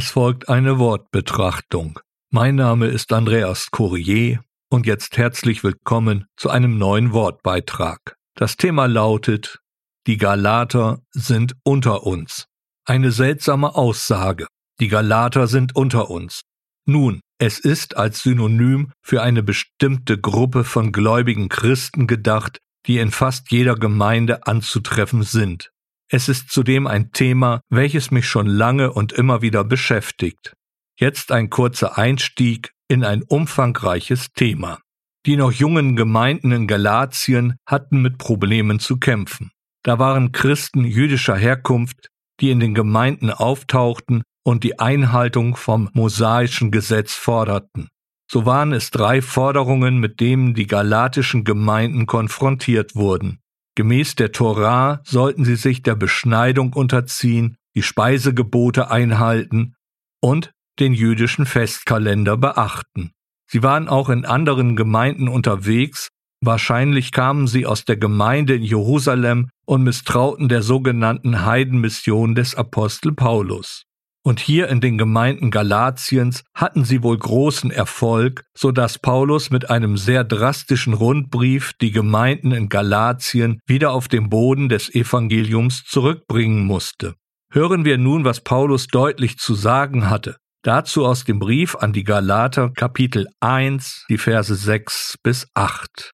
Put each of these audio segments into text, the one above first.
Es folgt eine Wortbetrachtung. Mein Name ist Andreas Courier und jetzt herzlich willkommen zu einem neuen Wortbeitrag. Das Thema lautet Die Galater sind unter uns. Eine seltsame Aussage. Die Galater sind unter uns. Nun, es ist als Synonym für eine bestimmte Gruppe von gläubigen Christen gedacht, die in fast jeder Gemeinde anzutreffen sind. Es ist zudem ein Thema, welches mich schon lange und immer wieder beschäftigt. Jetzt ein kurzer Einstieg in ein umfangreiches Thema. Die noch jungen Gemeinden in Galatien hatten mit Problemen zu kämpfen. Da waren Christen jüdischer Herkunft, die in den Gemeinden auftauchten und die Einhaltung vom mosaischen Gesetz forderten. So waren es drei Forderungen, mit denen die galatischen Gemeinden konfrontiert wurden. Gemäß der Torah sollten sie sich der Beschneidung unterziehen, die Speisegebote einhalten und den jüdischen Festkalender beachten. Sie waren auch in anderen Gemeinden unterwegs, wahrscheinlich kamen sie aus der Gemeinde in Jerusalem und misstrauten der sogenannten Heidenmission des Apostel Paulus. Und hier in den Gemeinden Galatiens hatten sie wohl großen Erfolg, so dass Paulus mit einem sehr drastischen Rundbrief die Gemeinden in Galatien wieder auf den Boden des Evangeliums zurückbringen musste. Hören wir nun, was Paulus deutlich zu sagen hatte. Dazu aus dem Brief an die Galater Kapitel 1, die Verse 6 bis 8.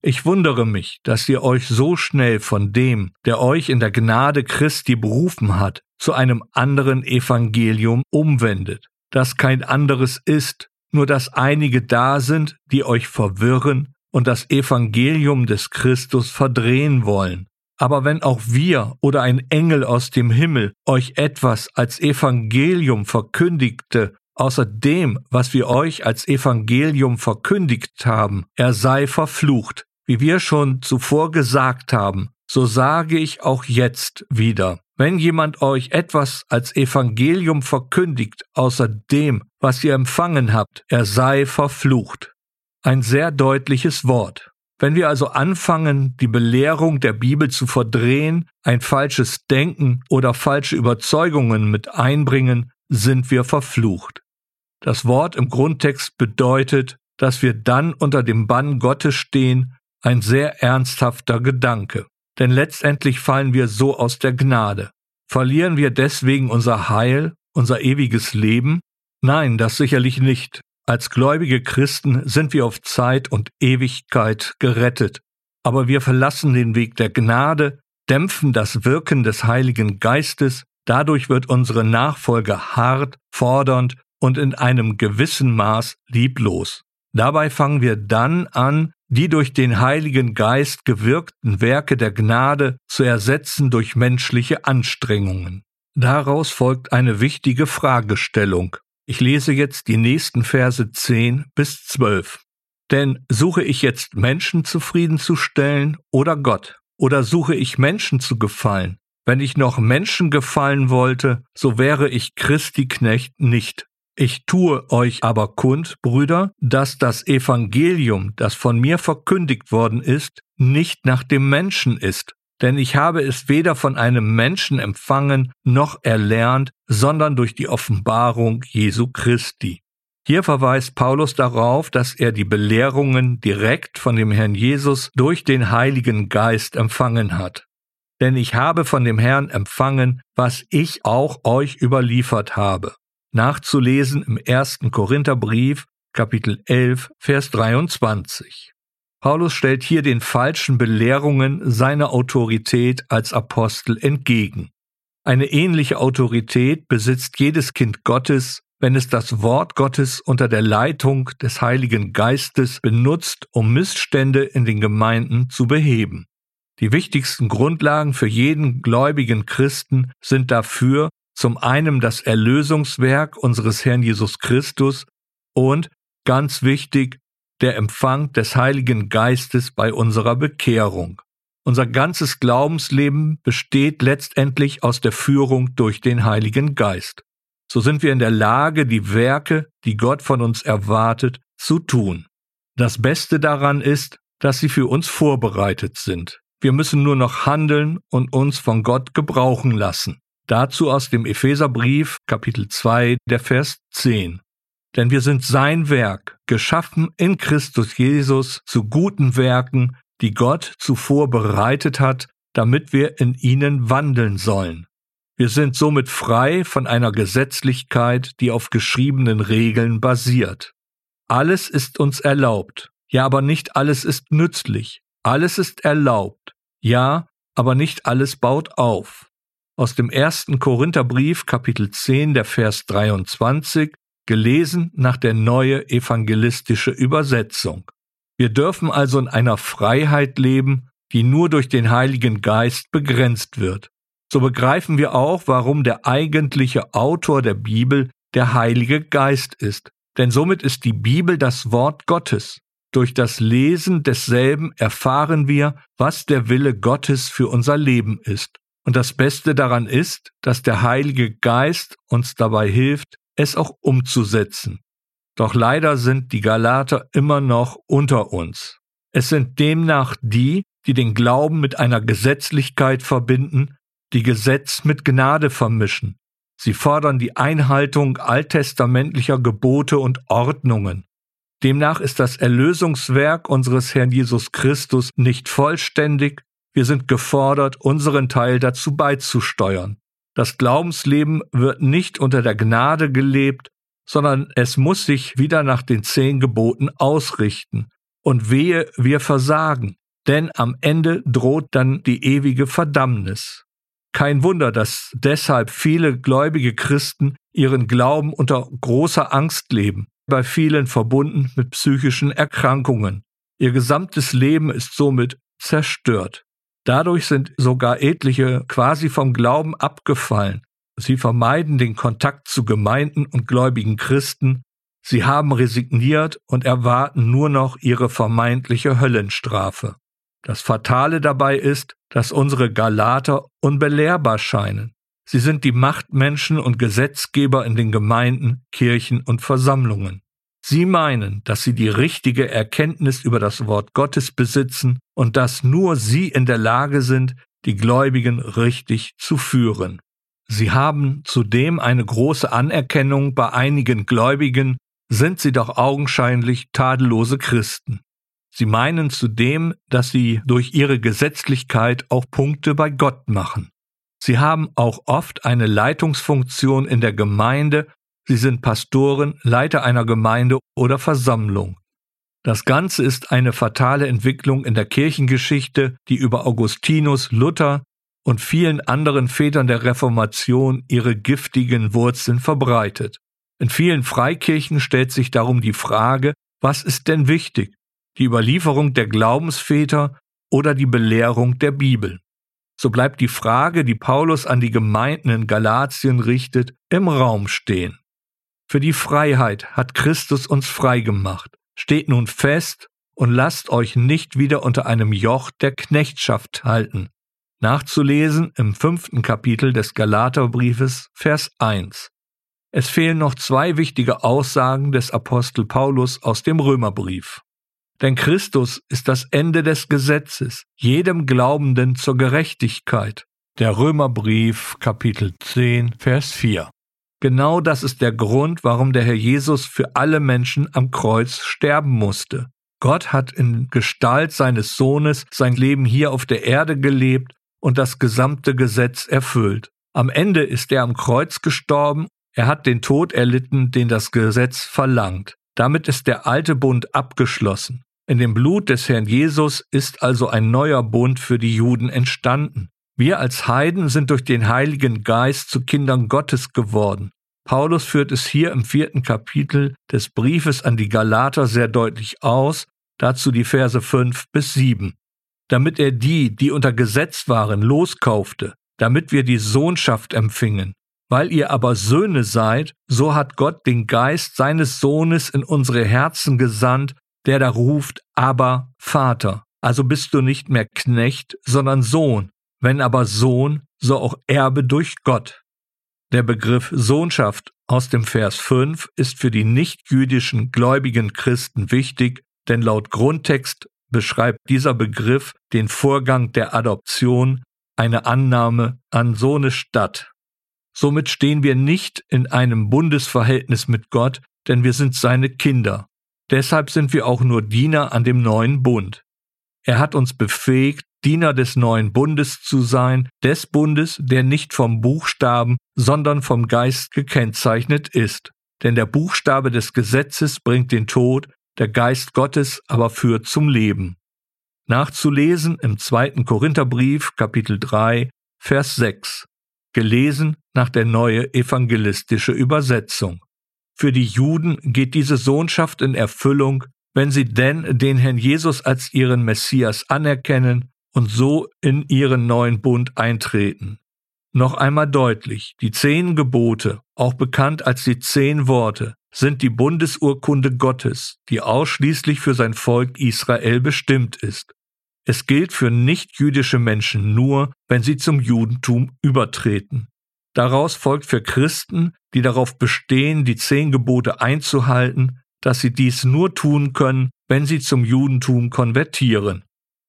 Ich wundere mich, dass ihr euch so schnell von dem, der euch in der Gnade Christi berufen hat, zu einem anderen Evangelium umwendet, das kein anderes ist, nur dass einige da sind, die euch verwirren und das Evangelium des Christus verdrehen wollen. Aber wenn auch wir oder ein Engel aus dem Himmel euch etwas als Evangelium verkündigte, außer dem, was wir euch als Evangelium verkündigt haben, er sei verflucht. Wie wir schon zuvor gesagt haben, so sage ich auch jetzt wieder. Wenn jemand euch etwas als Evangelium verkündigt, außer dem, was ihr empfangen habt, er sei verflucht. Ein sehr deutliches Wort. Wenn wir also anfangen, die Belehrung der Bibel zu verdrehen, ein falsches Denken oder falsche Überzeugungen mit einbringen, sind wir verflucht. Das Wort im Grundtext bedeutet, dass wir dann unter dem Bann Gottes stehen, ein sehr ernsthafter Gedanke denn letztendlich fallen wir so aus der Gnade. Verlieren wir deswegen unser Heil, unser ewiges Leben? Nein, das sicherlich nicht. Als gläubige Christen sind wir auf Zeit und Ewigkeit gerettet. Aber wir verlassen den Weg der Gnade, dämpfen das Wirken des Heiligen Geistes, dadurch wird unsere Nachfolge hart, fordernd und in einem gewissen Maß lieblos. Dabei fangen wir dann an, die durch den Heiligen Geist gewirkten Werke der Gnade zu ersetzen durch menschliche Anstrengungen. Daraus folgt eine wichtige Fragestellung. Ich lese jetzt die nächsten Verse 10 bis 12. Denn suche ich jetzt Menschen zufriedenzustellen oder Gott? Oder suche ich Menschen zu gefallen? Wenn ich noch Menschen gefallen wollte, so wäre ich Christi Knecht nicht. Ich tue euch aber kund, Brüder, dass das Evangelium, das von mir verkündigt worden ist, nicht nach dem Menschen ist. Denn ich habe es weder von einem Menschen empfangen noch erlernt, sondern durch die Offenbarung Jesu Christi. Hier verweist Paulus darauf, dass er die Belehrungen direkt von dem Herrn Jesus durch den Heiligen Geist empfangen hat. Denn ich habe von dem Herrn empfangen, was ich auch euch überliefert habe nachzulesen im ersten Korintherbrief, Kapitel 11, Vers 23. Paulus stellt hier den falschen Belehrungen seine Autorität als Apostel entgegen. Eine ähnliche Autorität besitzt jedes Kind Gottes, wenn es das Wort Gottes unter der Leitung des Heiligen Geistes benutzt, um Missstände in den Gemeinden zu beheben. Die wichtigsten Grundlagen für jeden gläubigen Christen sind dafür zum einen das Erlösungswerk unseres Herrn Jesus Christus und, ganz wichtig, der Empfang des Heiligen Geistes bei unserer Bekehrung. Unser ganzes Glaubensleben besteht letztendlich aus der Führung durch den Heiligen Geist. So sind wir in der Lage, die Werke, die Gott von uns erwartet, zu tun. Das Beste daran ist, dass sie für uns vorbereitet sind. Wir müssen nur noch handeln und uns von Gott gebrauchen lassen. Dazu aus dem Epheserbrief Kapitel 2, der Vers 10. Denn wir sind sein Werk, geschaffen in Christus Jesus zu guten Werken, die Gott zuvor bereitet hat, damit wir in ihnen wandeln sollen. Wir sind somit frei von einer Gesetzlichkeit, die auf geschriebenen Regeln basiert. Alles ist uns erlaubt, ja aber nicht alles ist nützlich. Alles ist erlaubt, ja, aber nicht alles baut auf aus dem ersten Korintherbrief Kapitel 10 der Vers 23, gelesen nach der neue evangelistische Übersetzung. Wir dürfen also in einer Freiheit leben, die nur durch den Heiligen Geist begrenzt wird. So begreifen wir auch, warum der eigentliche Autor der Bibel der Heilige Geist ist. Denn somit ist die Bibel das Wort Gottes. Durch das Lesen desselben erfahren wir, was der Wille Gottes für unser Leben ist. Und das Beste daran ist, dass der Heilige Geist uns dabei hilft, es auch umzusetzen. Doch leider sind die Galater immer noch unter uns. Es sind demnach die, die den Glauben mit einer Gesetzlichkeit verbinden, die Gesetz mit Gnade vermischen. Sie fordern die Einhaltung alttestamentlicher Gebote und Ordnungen. Demnach ist das Erlösungswerk unseres Herrn Jesus Christus nicht vollständig wir sind gefordert, unseren Teil dazu beizusteuern. Das Glaubensleben wird nicht unter der Gnade gelebt, sondern es muss sich wieder nach den zehn Geboten ausrichten. Und wehe, wir versagen, denn am Ende droht dann die ewige Verdammnis. Kein Wunder, dass deshalb viele gläubige Christen ihren Glauben unter großer Angst leben, bei vielen verbunden mit psychischen Erkrankungen. Ihr gesamtes Leben ist somit zerstört. Dadurch sind sogar etliche quasi vom Glauben abgefallen. Sie vermeiden den Kontakt zu Gemeinden und gläubigen Christen, sie haben resigniert und erwarten nur noch ihre vermeintliche Höllenstrafe. Das Fatale dabei ist, dass unsere Galater unbelehrbar scheinen. Sie sind die Machtmenschen und Gesetzgeber in den Gemeinden, Kirchen und Versammlungen. Sie meinen, dass sie die richtige Erkenntnis über das Wort Gottes besitzen und dass nur sie in der Lage sind, die Gläubigen richtig zu führen. Sie haben zudem eine große Anerkennung bei einigen Gläubigen, sind sie doch augenscheinlich tadellose Christen. Sie meinen zudem, dass sie durch ihre Gesetzlichkeit auch Punkte bei Gott machen. Sie haben auch oft eine Leitungsfunktion in der Gemeinde Sie sind Pastoren, Leiter einer Gemeinde oder Versammlung. Das Ganze ist eine fatale Entwicklung in der Kirchengeschichte, die über Augustinus, Luther und vielen anderen Vätern der Reformation ihre giftigen Wurzeln verbreitet. In vielen Freikirchen stellt sich darum die Frage, was ist denn wichtig? Die Überlieferung der Glaubensväter oder die Belehrung der Bibel? So bleibt die Frage, die Paulus an die Gemeinden in Galatien richtet, im Raum stehen. Für die Freiheit hat Christus uns frei gemacht. Steht nun fest und lasst euch nicht wieder unter einem Joch der Knechtschaft halten. Nachzulesen im fünften Kapitel des Galaterbriefes, Vers 1. Es fehlen noch zwei wichtige Aussagen des Apostel Paulus aus dem Römerbrief. Denn Christus ist das Ende des Gesetzes, jedem Glaubenden zur Gerechtigkeit. Der Römerbrief Kapitel 10, Vers 4. Genau das ist der Grund, warum der Herr Jesus für alle Menschen am Kreuz sterben musste. Gott hat in Gestalt seines Sohnes sein Leben hier auf der Erde gelebt und das gesamte Gesetz erfüllt. Am Ende ist er am Kreuz gestorben, er hat den Tod erlitten, den das Gesetz verlangt. Damit ist der alte Bund abgeschlossen. In dem Blut des Herrn Jesus ist also ein neuer Bund für die Juden entstanden. Wir als Heiden sind durch den Heiligen Geist zu Kindern Gottes geworden. Paulus führt es hier im vierten Kapitel des Briefes an die Galater sehr deutlich aus, dazu die Verse 5 bis 7. Damit er die, die unter Gesetz waren, loskaufte, damit wir die Sohnschaft empfingen. Weil ihr aber Söhne seid, so hat Gott den Geist seines Sohnes in unsere Herzen gesandt, der da ruft, aber Vater. Also bist du nicht mehr Knecht, sondern Sohn wenn aber Sohn, so auch Erbe durch Gott. Der Begriff Sohnschaft aus dem Vers 5 ist für die nichtjüdischen gläubigen Christen wichtig, denn laut Grundtext beschreibt dieser Begriff den Vorgang der Adoption, eine Annahme an Sohnes statt. Somit stehen wir nicht in einem Bundesverhältnis mit Gott, denn wir sind seine Kinder. Deshalb sind wir auch nur Diener an dem neuen Bund. Er hat uns befähigt, Diener des neuen Bundes zu sein, des Bundes, der nicht vom Buchstaben, sondern vom Geist gekennzeichnet ist. Denn der Buchstabe des Gesetzes bringt den Tod, der Geist Gottes aber führt zum Leben. Nachzulesen im zweiten Korintherbrief, Kapitel 3, Vers 6. Gelesen nach der neue evangelistische Übersetzung. Für die Juden geht diese Sohnschaft in Erfüllung, wenn sie denn den Herrn Jesus als ihren Messias anerkennen und so in ihren neuen Bund eintreten. Noch einmal deutlich, die zehn Gebote, auch bekannt als die zehn Worte, sind die Bundesurkunde Gottes, die ausschließlich für sein Volk Israel bestimmt ist. Es gilt für nichtjüdische Menschen nur, wenn sie zum Judentum übertreten. Daraus folgt für Christen, die darauf bestehen, die zehn Gebote einzuhalten, dass sie dies nur tun können, wenn sie zum Judentum konvertieren.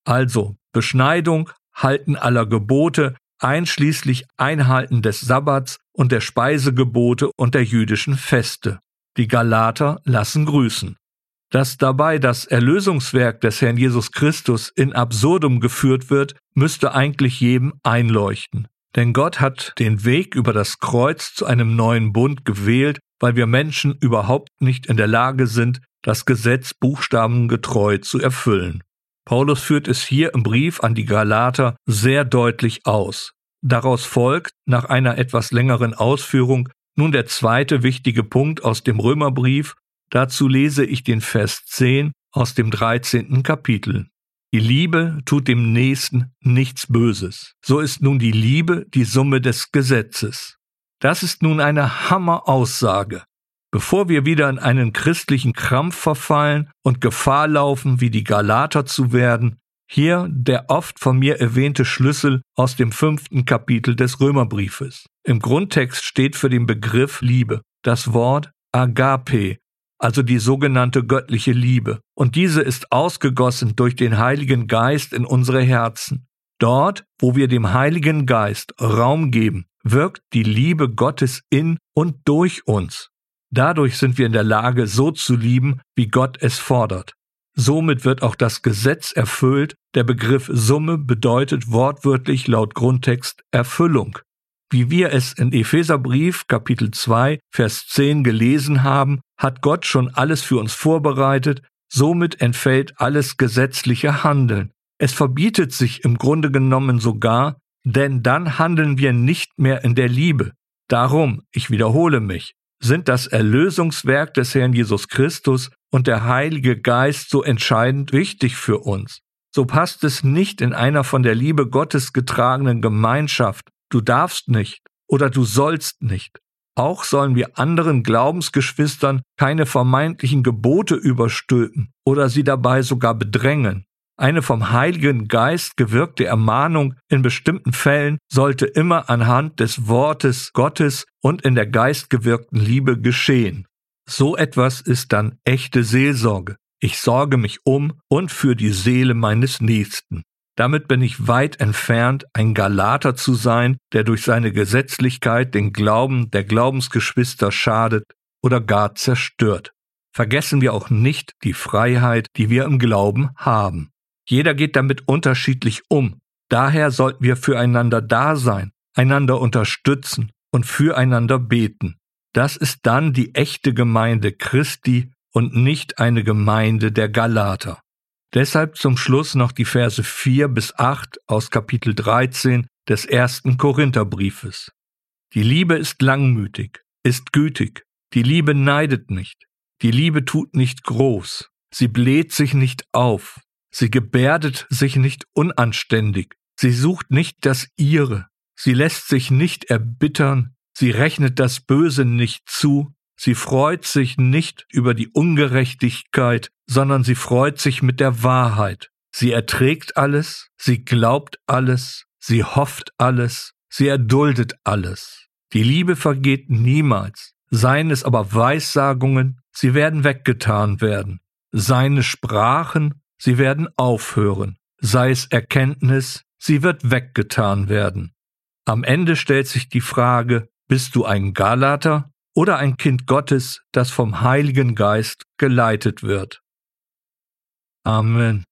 Also Beschneidung, Halten aller Gebote, einschließlich Einhalten des Sabbats und der Speisegebote und der jüdischen Feste. Die Galater lassen grüßen. Dass dabei das Erlösungswerk des Herrn Jesus Christus in Absurdum geführt wird, müsste eigentlich jedem einleuchten. Denn Gott hat den Weg über das Kreuz zu einem neuen Bund gewählt, weil wir Menschen überhaupt nicht in der Lage sind, das Gesetz buchstabengetreu zu erfüllen. Paulus führt es hier im Brief an die Galater sehr deutlich aus. Daraus folgt, nach einer etwas längeren Ausführung, nun der zweite wichtige Punkt aus dem Römerbrief. Dazu lese ich den Vers 10 aus dem 13. Kapitel. Die Liebe tut dem Nächsten nichts Böses. So ist nun die Liebe die Summe des Gesetzes. Das ist nun eine Hammeraussage. Bevor wir wieder in einen christlichen Krampf verfallen und Gefahr laufen, wie die Galater zu werden, hier der oft von mir erwähnte Schlüssel aus dem fünften Kapitel des Römerbriefes. Im Grundtext steht für den Begriff Liebe das Wort Agape, also die sogenannte göttliche Liebe, und diese ist ausgegossen durch den Heiligen Geist in unsere Herzen. Dort, wo wir dem Heiligen Geist Raum geben, wirkt die Liebe Gottes in und durch uns. Dadurch sind wir in der Lage, so zu lieben, wie Gott es fordert. Somit wird auch das Gesetz erfüllt. Der Begriff Summe bedeutet wortwörtlich laut Grundtext Erfüllung. Wie wir es in Epheserbrief Kapitel 2 Vers 10 gelesen haben, hat Gott schon alles für uns vorbereitet, somit entfällt alles gesetzliche Handeln. Es verbietet sich im Grunde genommen sogar, denn dann handeln wir nicht mehr in der Liebe. Darum, ich wiederhole mich, sind das Erlösungswerk des Herrn Jesus Christus und der Heilige Geist so entscheidend wichtig für uns. So passt es nicht in einer von der Liebe Gottes getragenen Gemeinschaft. Du darfst nicht oder du sollst nicht. Auch sollen wir anderen Glaubensgeschwistern keine vermeintlichen Gebote überstülpen oder sie dabei sogar bedrängen. Eine vom Heiligen Geist gewirkte Ermahnung in bestimmten Fällen sollte immer anhand des Wortes Gottes und in der geistgewirkten Liebe geschehen. So etwas ist dann echte Seelsorge. Ich sorge mich um und für die Seele meines Nächsten. Damit bin ich weit entfernt, ein Galater zu sein, der durch seine Gesetzlichkeit den Glauben der Glaubensgeschwister schadet oder gar zerstört. Vergessen wir auch nicht die Freiheit, die wir im Glauben haben. Jeder geht damit unterschiedlich um. Daher sollten wir füreinander da sein, einander unterstützen und füreinander beten. Das ist dann die echte Gemeinde Christi und nicht eine Gemeinde der Galater. Deshalb zum Schluss noch die Verse 4 bis 8 aus Kapitel 13 des ersten Korintherbriefes. Die Liebe ist langmütig, ist gütig, die Liebe neidet nicht, die Liebe tut nicht groß, sie bläht sich nicht auf, Sie gebärdet sich nicht unanständig, sie sucht nicht das ihre, sie lässt sich nicht erbittern, sie rechnet das Böse nicht zu, sie freut sich nicht über die Ungerechtigkeit, sondern sie freut sich mit der Wahrheit. Sie erträgt alles, sie glaubt alles, sie hofft alles, sie erduldet alles. Die Liebe vergeht niemals, seien es aber Weissagungen, sie werden weggetan werden, seine Sprachen, Sie werden aufhören, sei es Erkenntnis, sie wird weggetan werden. Am Ende stellt sich die Frage, bist du ein Galater oder ein Kind Gottes, das vom Heiligen Geist geleitet wird? Amen.